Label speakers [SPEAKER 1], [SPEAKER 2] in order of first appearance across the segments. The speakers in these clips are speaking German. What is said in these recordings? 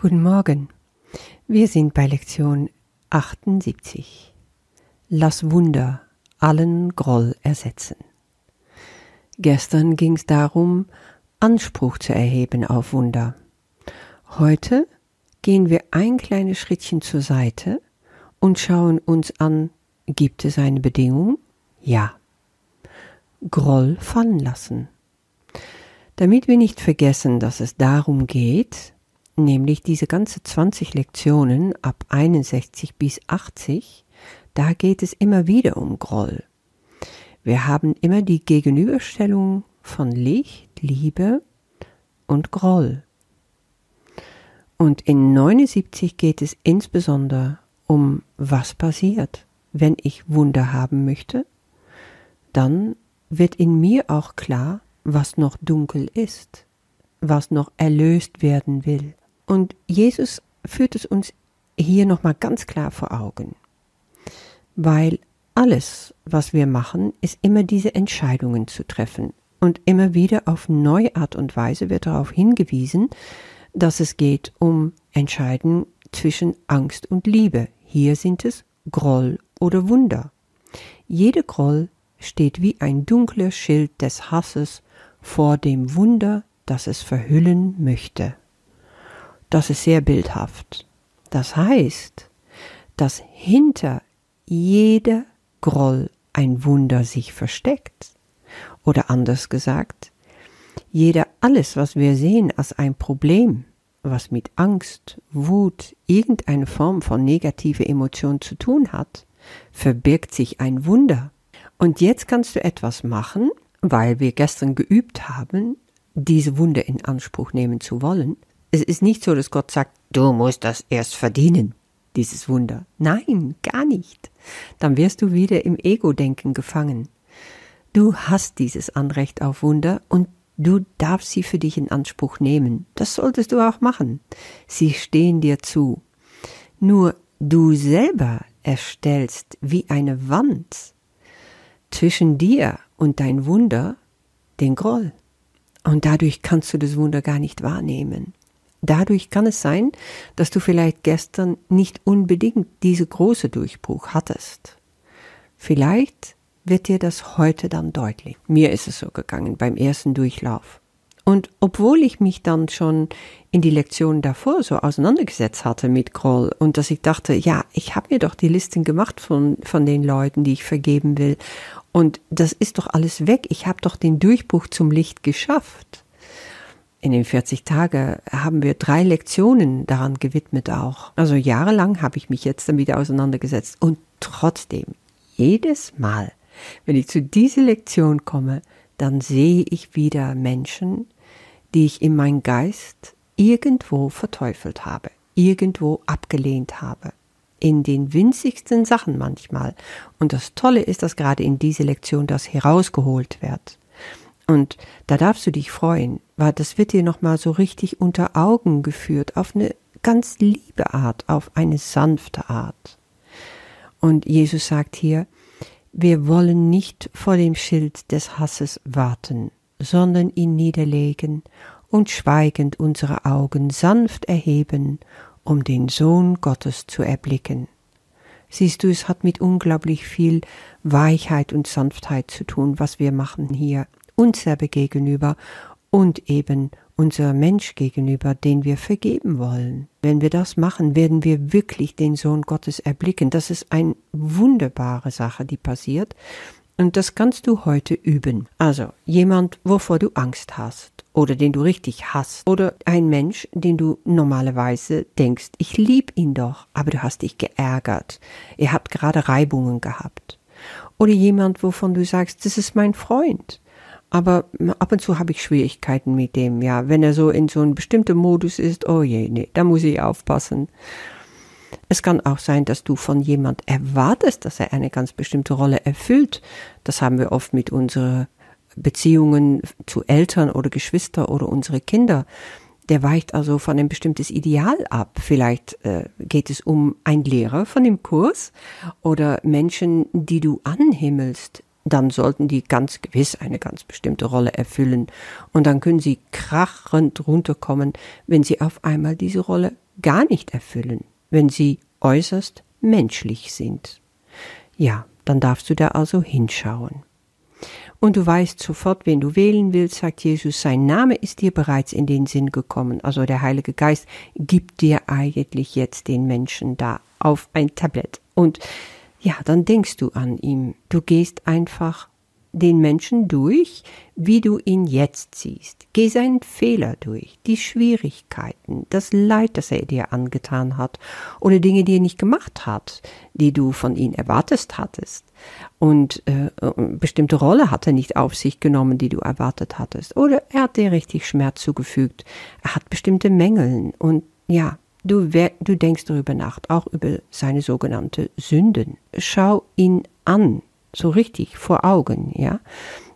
[SPEAKER 1] Guten Morgen. Wir sind bei Lektion 78. Lass Wunder allen Groll ersetzen. Gestern ging es darum, Anspruch zu erheben auf Wunder. Heute gehen wir ein kleines Schrittchen zur Seite und schauen uns an, gibt es eine Bedingung? Ja. Groll fallen lassen. Damit wir nicht vergessen, dass es darum geht, nämlich diese ganze 20 Lektionen ab 61 bis 80, da geht es immer wieder um Groll. Wir haben immer die Gegenüberstellung von Licht, Liebe und Groll. Und in 79 geht es insbesondere um was passiert, wenn ich Wunder haben möchte. Dann wird in mir auch klar, was noch dunkel ist, was noch erlöst werden will. Und Jesus führt es uns hier nochmal ganz klar vor Augen. Weil alles, was wir machen, ist immer diese Entscheidungen zu treffen. Und immer wieder auf neue Art und Weise wird darauf hingewiesen, dass es geht um Entscheiden zwischen Angst und Liebe. Hier sind es Groll oder Wunder. Jede Groll steht wie ein dunkler Schild des Hasses vor dem Wunder, das es verhüllen möchte das ist sehr bildhaft. Das heißt, dass hinter jeder Groll ein Wunder sich versteckt. Oder anders gesagt, jeder alles, was wir sehen als ein Problem, was mit Angst, Wut, irgendeine Form von negative Emotion zu tun hat, verbirgt sich ein Wunder. Und jetzt kannst du etwas machen, weil wir gestern geübt haben, diese Wunder in Anspruch nehmen zu wollen, es ist nicht so, dass Gott sagt, du musst das erst verdienen, dieses Wunder. Nein, gar nicht. Dann wirst du wieder im Ego-Denken gefangen. Du hast dieses Anrecht auf Wunder und du darfst sie für dich in Anspruch nehmen. Das solltest du auch machen. Sie stehen dir zu. Nur du selber erstellst wie eine Wand zwischen dir und dein Wunder den Groll. Und dadurch kannst du das Wunder gar nicht wahrnehmen. Dadurch kann es sein, dass du vielleicht gestern nicht unbedingt diese große Durchbruch hattest. Vielleicht wird dir das heute dann deutlich. Mir ist es so gegangen beim ersten Durchlauf. Und obwohl ich mich dann schon in die Lektion davor so auseinandergesetzt hatte mit Groll und dass ich dachte, ja, ich habe mir doch die Listen gemacht von, von den Leuten, die ich vergeben will. Und das ist doch alles weg. Ich habe doch den Durchbruch zum Licht geschafft in den 40 Tagen haben wir drei Lektionen daran gewidmet auch. Also jahrelang habe ich mich jetzt damit auseinandergesetzt und trotzdem, jedes Mal, wenn ich zu dieser Lektion komme, dann sehe ich wieder Menschen, die ich in meinem Geist irgendwo verteufelt habe, irgendwo abgelehnt habe. In den winzigsten Sachen manchmal. Und das Tolle ist, dass gerade in dieser Lektion das herausgeholt wird. Und da darfst du dich freuen, weil das wird dir nochmal so richtig unter Augen geführt, auf eine ganz liebe Art, auf eine sanfte Art. Und Jesus sagt hier, wir wollen nicht vor dem Schild des Hasses warten, sondern ihn niederlegen und schweigend unsere Augen sanft erheben, um den Sohn Gottes zu erblicken. Siehst du, es hat mit unglaublich viel Weichheit und Sanftheit zu tun, was wir machen hier uns gegenüber und eben unser Mensch gegenüber, den wir vergeben wollen. Wenn wir das machen, werden wir wirklich den Sohn Gottes erblicken. Das ist eine wunderbare Sache, die passiert. Und das kannst du heute üben. Also jemand, wovor du Angst hast oder den du richtig hast oder ein Mensch, den du normalerweise denkst, ich lieb ihn doch, aber du hast dich geärgert. Ihr habt gerade Reibungen gehabt. Oder jemand, wovon du sagst, das ist mein Freund aber ab und zu habe ich Schwierigkeiten mit dem, ja. Wenn er so in so einem bestimmten Modus ist, oh je, nee, da muss ich aufpassen. Es kann auch sein, dass du von jemand erwartest, dass er eine ganz bestimmte Rolle erfüllt. Das haben wir oft mit unseren Beziehungen zu Eltern oder Geschwister oder unsere Kinder. Der weicht also von einem bestimmtes Ideal ab. Vielleicht äh, geht es um einen Lehrer von dem Kurs oder Menschen, die du anhimmelst, dann sollten die ganz gewiss eine ganz bestimmte Rolle erfüllen. Und dann können sie krachend runterkommen, wenn sie auf einmal diese Rolle gar nicht erfüllen, wenn sie äußerst menschlich sind. Ja, dann darfst du da also hinschauen. Und du weißt sofort, wen du wählen willst, sagt Jesus, sein Name ist dir bereits in den Sinn gekommen. Also der Heilige Geist gibt dir eigentlich jetzt den Menschen da auf ein Tablett. Und ja, dann denkst du an ihn. Du gehst einfach den Menschen durch, wie du ihn jetzt siehst. Geh seinen Fehler durch, die Schwierigkeiten, das Leid, das er dir angetan hat oder Dinge, die er nicht gemacht hat, die du von ihm erwartest hattest. Und äh, bestimmte Rolle hat er nicht auf sich genommen, die du erwartet hattest. Oder er hat dir richtig Schmerz zugefügt. Er hat bestimmte Mängeln und ja, Du, du denkst darüber nach, auch über seine sogenannte Sünden. Schau ihn an, so richtig vor Augen, ja,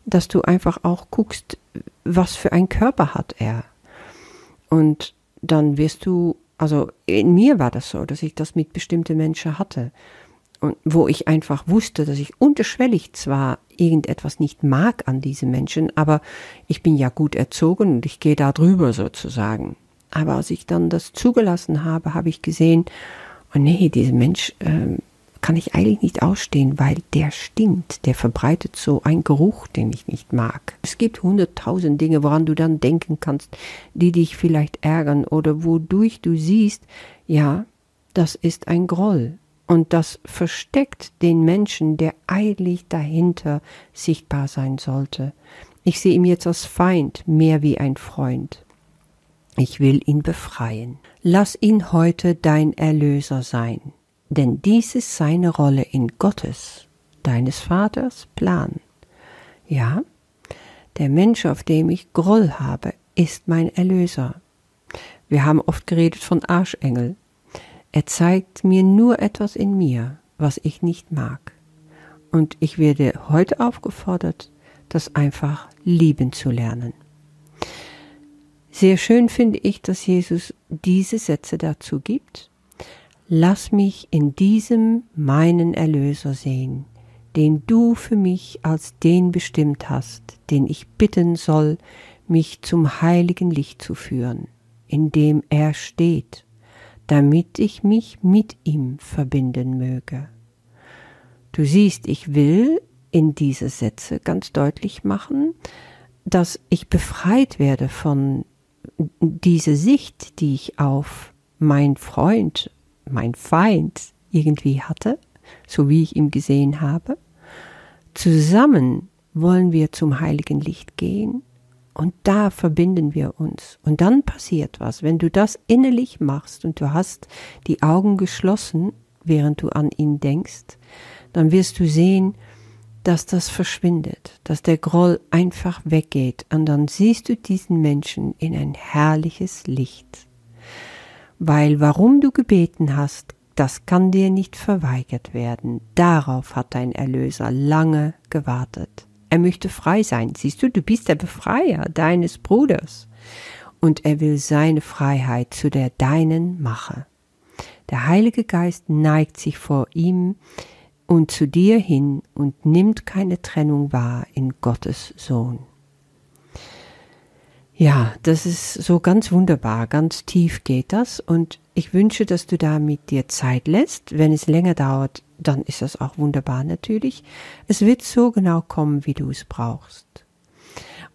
[SPEAKER 1] dass du einfach auch guckst, was für ein Körper hat er. Und dann wirst du, also in mir war das so, dass ich das mit bestimmten Menschen hatte. Und wo ich einfach wusste, dass ich unterschwellig zwar irgendetwas nicht mag an diesen Menschen, aber ich bin ja gut erzogen und ich gehe da drüber sozusagen. Aber als ich dann das zugelassen habe, habe ich gesehen, oh nee, dieser Mensch ähm, kann ich eigentlich nicht ausstehen, weil der stinkt, der verbreitet so einen Geruch, den ich nicht mag. Es gibt hunderttausend Dinge, woran du dann denken kannst, die dich vielleicht ärgern oder wodurch du siehst, ja, das ist ein Groll. Und das versteckt den Menschen, der eigentlich dahinter sichtbar sein sollte. Ich sehe ihn jetzt als Feind mehr wie ein Freund. Ich will ihn befreien. Lass ihn heute dein Erlöser sein, denn dies ist seine Rolle in Gottes, deines Vaters Plan. Ja, der Mensch, auf dem ich Groll habe, ist mein Erlöser. Wir haben oft geredet von Arschengel. Er zeigt mir nur etwas in mir, was ich nicht mag. Und ich werde heute aufgefordert, das einfach lieben zu lernen. Sehr schön finde ich, dass Jesus diese Sätze dazu gibt. Lass mich in diesem meinen Erlöser sehen, den du für mich als den bestimmt hast, den ich bitten soll, mich zum heiligen Licht zu führen, in dem er steht, damit ich mich mit ihm verbinden möge. Du siehst, ich will in diese Sätze ganz deutlich machen, dass ich befreit werde von diese Sicht, die ich auf mein Freund, mein Feind irgendwie hatte, so wie ich ihn gesehen habe, zusammen wollen wir zum heiligen Licht gehen und da verbinden wir uns. Und dann passiert was. Wenn du das innerlich machst und du hast die Augen geschlossen, während du an ihn denkst, dann wirst du sehen, dass das verschwindet, dass der Groll einfach weggeht und dann siehst du diesen Menschen in ein herrliches Licht. Weil warum du gebeten hast, das kann dir nicht verweigert werden. Darauf hat dein Erlöser lange gewartet. Er möchte frei sein. Siehst du, du bist der Befreier deines Bruders. Und er will seine Freiheit zu der deinen mache. Der Heilige Geist neigt sich vor ihm, und zu dir hin und nimmt keine Trennung wahr in Gottes Sohn. Ja, das ist so ganz wunderbar, ganz tief geht das und ich wünsche, dass du da mit dir Zeit lässt. Wenn es länger dauert, dann ist das auch wunderbar natürlich. Es wird so genau kommen, wie du es brauchst.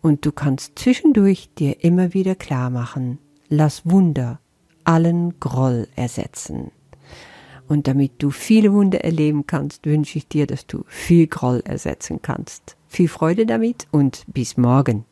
[SPEAKER 1] Und du kannst zwischendurch dir immer wieder klar machen, lass Wunder allen Groll ersetzen. Und damit du viele Wunder erleben kannst, wünsche ich dir, dass du viel Groll ersetzen kannst. Viel Freude damit und bis morgen.